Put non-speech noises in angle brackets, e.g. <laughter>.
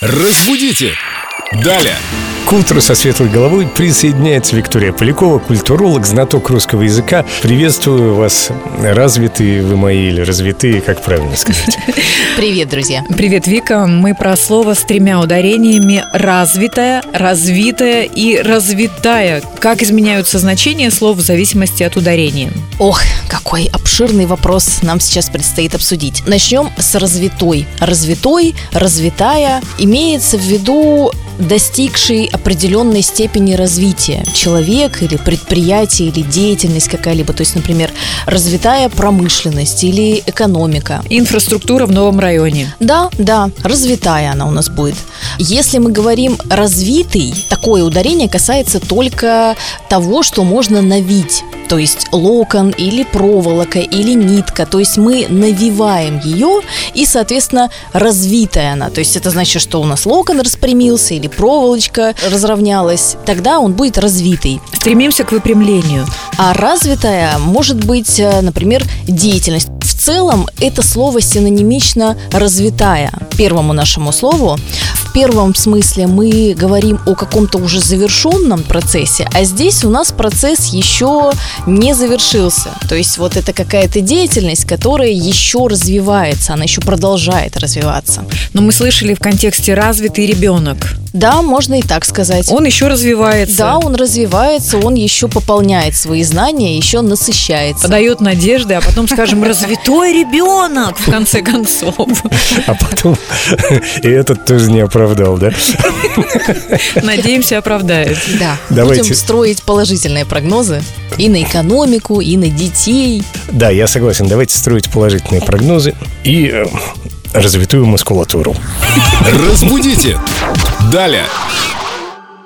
Разбудите! Далее! К утру со светлой головой присоединяется Виктория Полякова, культуролог, знаток русского языка. Приветствую вас, развитые вы мои или развитые, как правильно сказать. <laughs> Привет, друзья. Привет, Вика. Мы про слово с тремя ударениями «развитая», «развитая» и «развитая». Как изменяются значения слов в зависимости от ударения? Ох, какой обширный вопрос нам сейчас предстоит обсудить. Начнем с развитой. Развитой, развитая имеется в виду достигший определенной степени развития человек или предприятие или деятельность какая-либо, то есть, например, развитая промышленность или экономика. Инфраструктура в новом районе. Да, да, развитая она у нас будет. Если мы говорим развитый, такое ударение касается только того, что можно навить то есть локон или проволока или нитка, то есть мы навиваем ее и, соответственно, развитая она, то есть это значит, что у нас локон распрямился или проволочка разровнялась, тогда он будет развитый. Стремимся к выпрямлению. А развитая может быть, э, например, деятельность. В целом это слово синонимично развитая первому нашему слову. В первом смысле мы говорим о каком-то уже завершенном процессе, а здесь у нас процесс еще не завершился. То есть вот это какая-то деятельность, которая еще развивается, она еще продолжает развиваться. Но мы слышали в контексте «развитый ребенок». Да, можно и так сказать. Он еще развивается. Да, он развивается, он еще пополняет свои знания, еще насыщается. Подает надежды, а потом, скажем, развитой ребенок, в конце концов. А потом и этот тоже не оправдал, да? Надеемся, оправдает. Да, Давайте. будем строить положительные прогнозы и на экономику, и на детей. Да, я согласен. Давайте строить положительные прогнозы и э, развитую мускулатуру. Разбудите! Далее.